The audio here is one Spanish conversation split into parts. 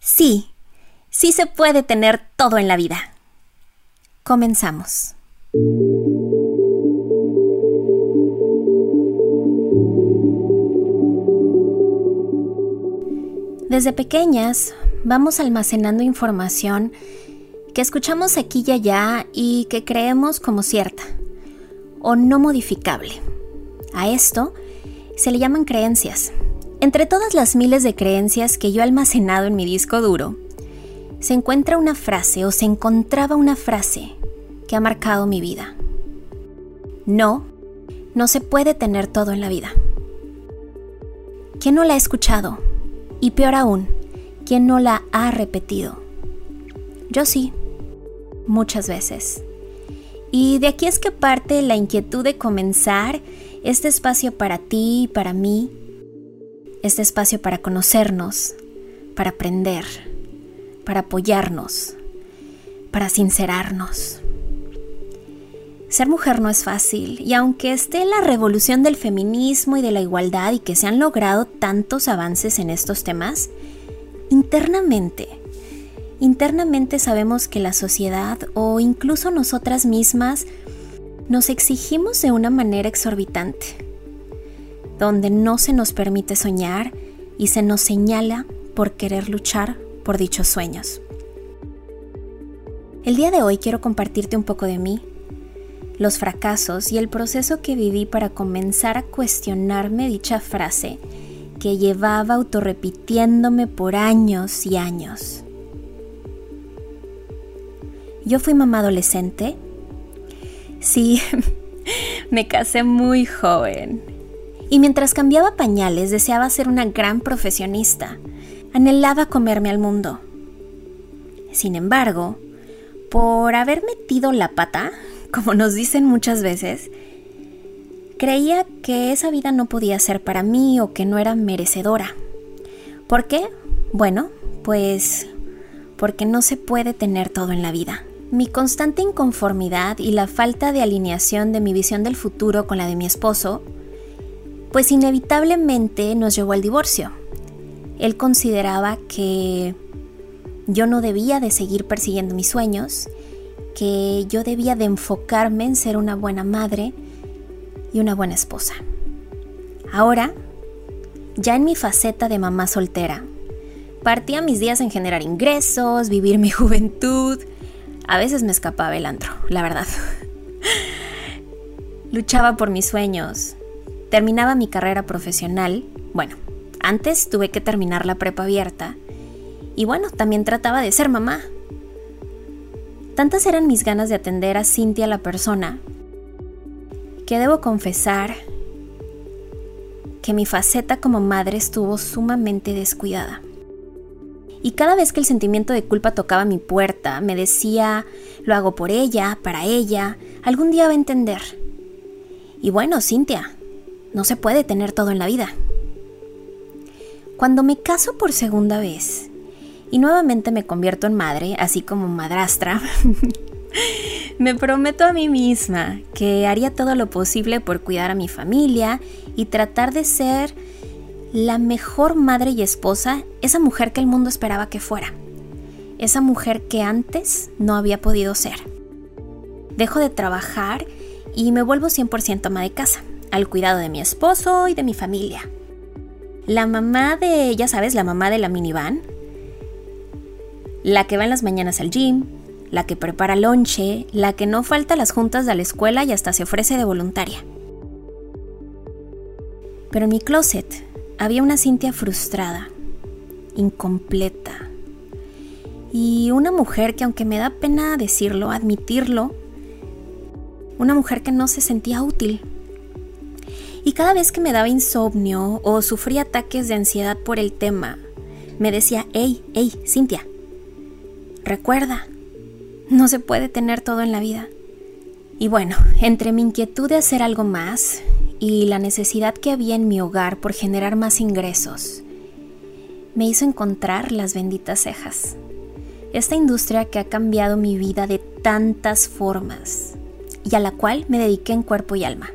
Sí, sí se puede tener todo en la vida. Comenzamos. Desde pequeñas vamos almacenando información que escuchamos aquí y allá y que creemos como cierta o no modificable. A esto se le llaman creencias entre todas las miles de creencias que yo he almacenado en mi disco duro, se encuentra una frase o se encontraba una frase que ha marcado mi vida. No, no se puede tener todo en la vida. ¿Quién no la ha escuchado? Y peor aún, ¿quién no la ha repetido? Yo sí, muchas veces. Y de aquí es que parte la inquietud de comenzar este espacio para ti y para mí este espacio para conocernos, para aprender, para apoyarnos, para sincerarnos. Ser mujer no es fácil y aunque esté la revolución del feminismo y de la igualdad y que se han logrado tantos avances en estos temas, internamente, internamente sabemos que la sociedad o incluso nosotras mismas nos exigimos de una manera exorbitante donde no se nos permite soñar y se nos señala por querer luchar por dichos sueños. El día de hoy quiero compartirte un poco de mí, los fracasos y el proceso que viví para comenzar a cuestionarme dicha frase que llevaba autorrepitiéndome por años y años. Yo fui mamá adolescente. Sí, me casé muy joven y mientras cambiaba pañales deseaba ser una gran profesionista. Anhelaba comerme al mundo. Sin embargo, por haber metido la pata, como nos dicen muchas veces, creía que esa vida no podía ser para mí o que no era merecedora. ¿Por qué? Bueno, pues porque no se puede tener todo en la vida. Mi constante inconformidad y la falta de alineación de mi visión del futuro con la de mi esposo pues inevitablemente nos llevó al divorcio. Él consideraba que yo no debía de seguir persiguiendo mis sueños, que yo debía de enfocarme en ser una buena madre y una buena esposa. Ahora, ya en mi faceta de mamá soltera, partía mis días en generar ingresos, vivir mi juventud. A veces me escapaba el antro, la verdad. Luchaba por mis sueños, terminaba mi carrera profesional, bueno, antes tuve que terminar la prepa abierta, y bueno, también trataba de ser mamá. Tantas eran mis ganas de atender a Cintia la persona, que debo confesar que mi faceta como madre estuvo sumamente descuidada. Y cada vez que el sentimiento de culpa tocaba mi puerta, me decía, lo hago por ella, para ella, algún día va a entender. Y bueno, Cintia, no se puede tener todo en la vida. Cuando me caso por segunda vez y nuevamente me convierto en madre, así como madrastra, me prometo a mí misma que haría todo lo posible por cuidar a mi familia y tratar de ser la mejor madre y esposa, esa mujer que el mundo esperaba que fuera, esa mujer que antes no había podido ser. Dejo de trabajar y me vuelvo 100% ama de casa al cuidado de mi esposo y de mi familia. La mamá de, ya sabes, la mamá de la minivan, la que va en las mañanas al gym, la que prepara lonche, la que no falta las juntas de la escuela y hasta se ofrece de voluntaria. Pero en mi closet había una Cintia frustrada, incompleta, y una mujer que aunque me da pena decirlo, admitirlo, una mujer que no se sentía útil y cada vez que me daba insomnio o sufría ataques de ansiedad por el tema, Me decía, hey, hey, Cintia, recuerda, no se puede tener todo en la vida. Y bueno, entre mi inquietud de hacer algo más y la necesidad que había en mi hogar por generar más ingresos, me hizo encontrar las benditas cejas. Esta industria que ha cambiado mi vida de tantas formas y a la cual me dediqué en cuerpo y alma.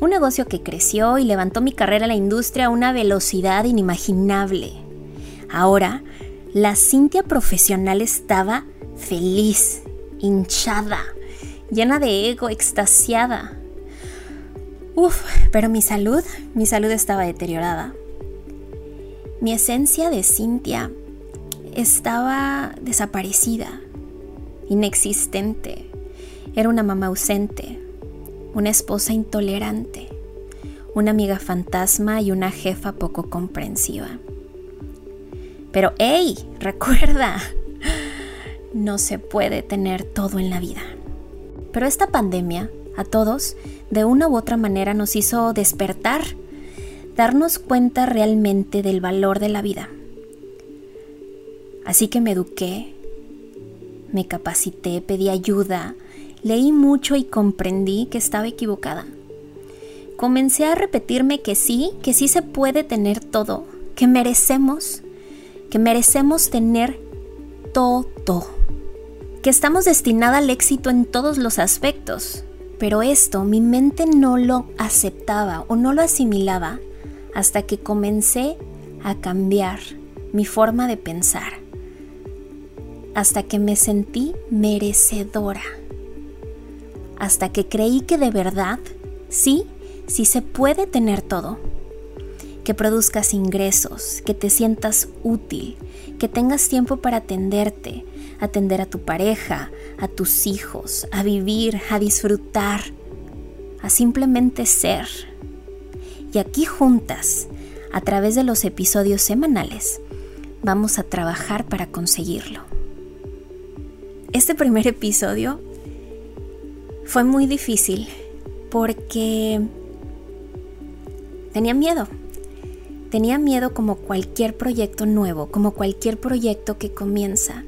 Un negocio que creció y levantó mi carrera en la industria a una velocidad inimaginable. Ahora, la Cintia profesional estaba feliz, hinchada, llena de ego, extasiada. Uf, pero mi salud, mi salud estaba deteriorada. Mi esencia de Cintia estaba desaparecida, inexistente. Era una mamá ausente, una esposa intolerante, una amiga fantasma y una jefa poco comprensiva. Pero, hey, recuerda, no se puede tener todo en la vida. Pero esta pandemia, a todos, de una u otra manera nos hizo despertar darnos cuenta realmente del valor de la vida. Así que me eduqué, me capacité, pedí ayuda, leí mucho y comprendí que estaba equivocada. Comencé a repetirme que sí, que sí se puede tener todo, que merecemos, que merecemos tener todo, que estamos destinada al éxito en todos los aspectos. Pero esto mi mente no lo aceptaba o no lo asimilaba hasta que comencé a cambiar mi forma de pensar, hasta que me sentí merecedora, hasta que creí que de verdad, sí, sí se puede tener todo, que produzcas ingresos, que te sientas útil, que tengas tiempo para atenderte, atender a tu pareja, a tus hijos, a vivir, a disfrutar, a simplemente ser y aquí juntas, a través de los episodios semanales, vamos a trabajar para conseguirlo. Este primer episodio fue muy difícil porque tenía miedo. Tenía miedo como cualquier proyecto nuevo, como cualquier proyecto que comienza.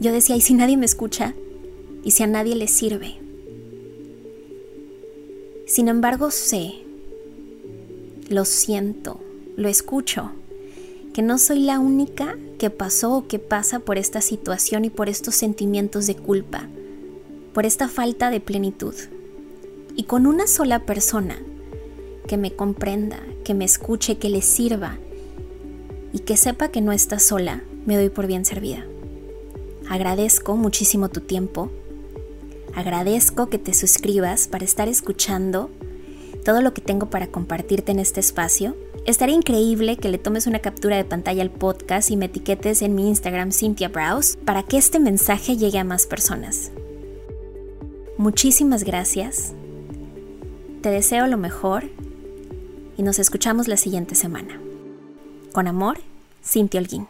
Yo decía, ¿y si nadie me escucha? ¿Y si a nadie le sirve? Sin embargo, sé lo siento, lo escucho, que no soy la única que pasó o que pasa por esta situación y por estos sentimientos de culpa, por esta falta de plenitud. Y con una sola persona que me comprenda, que me escuche, que le sirva y que sepa que no está sola, me doy por bien servida. Agradezco muchísimo tu tiempo. Agradezco que te suscribas para estar escuchando todo lo que tengo para compartirte en este espacio. Estaría increíble que le tomes una captura de pantalla al podcast y me etiquetes en mi Instagram Cynthia Browse para que este mensaje llegue a más personas. Muchísimas gracias. Te deseo lo mejor y nos escuchamos la siguiente semana. Con amor, Cynthia Holguín.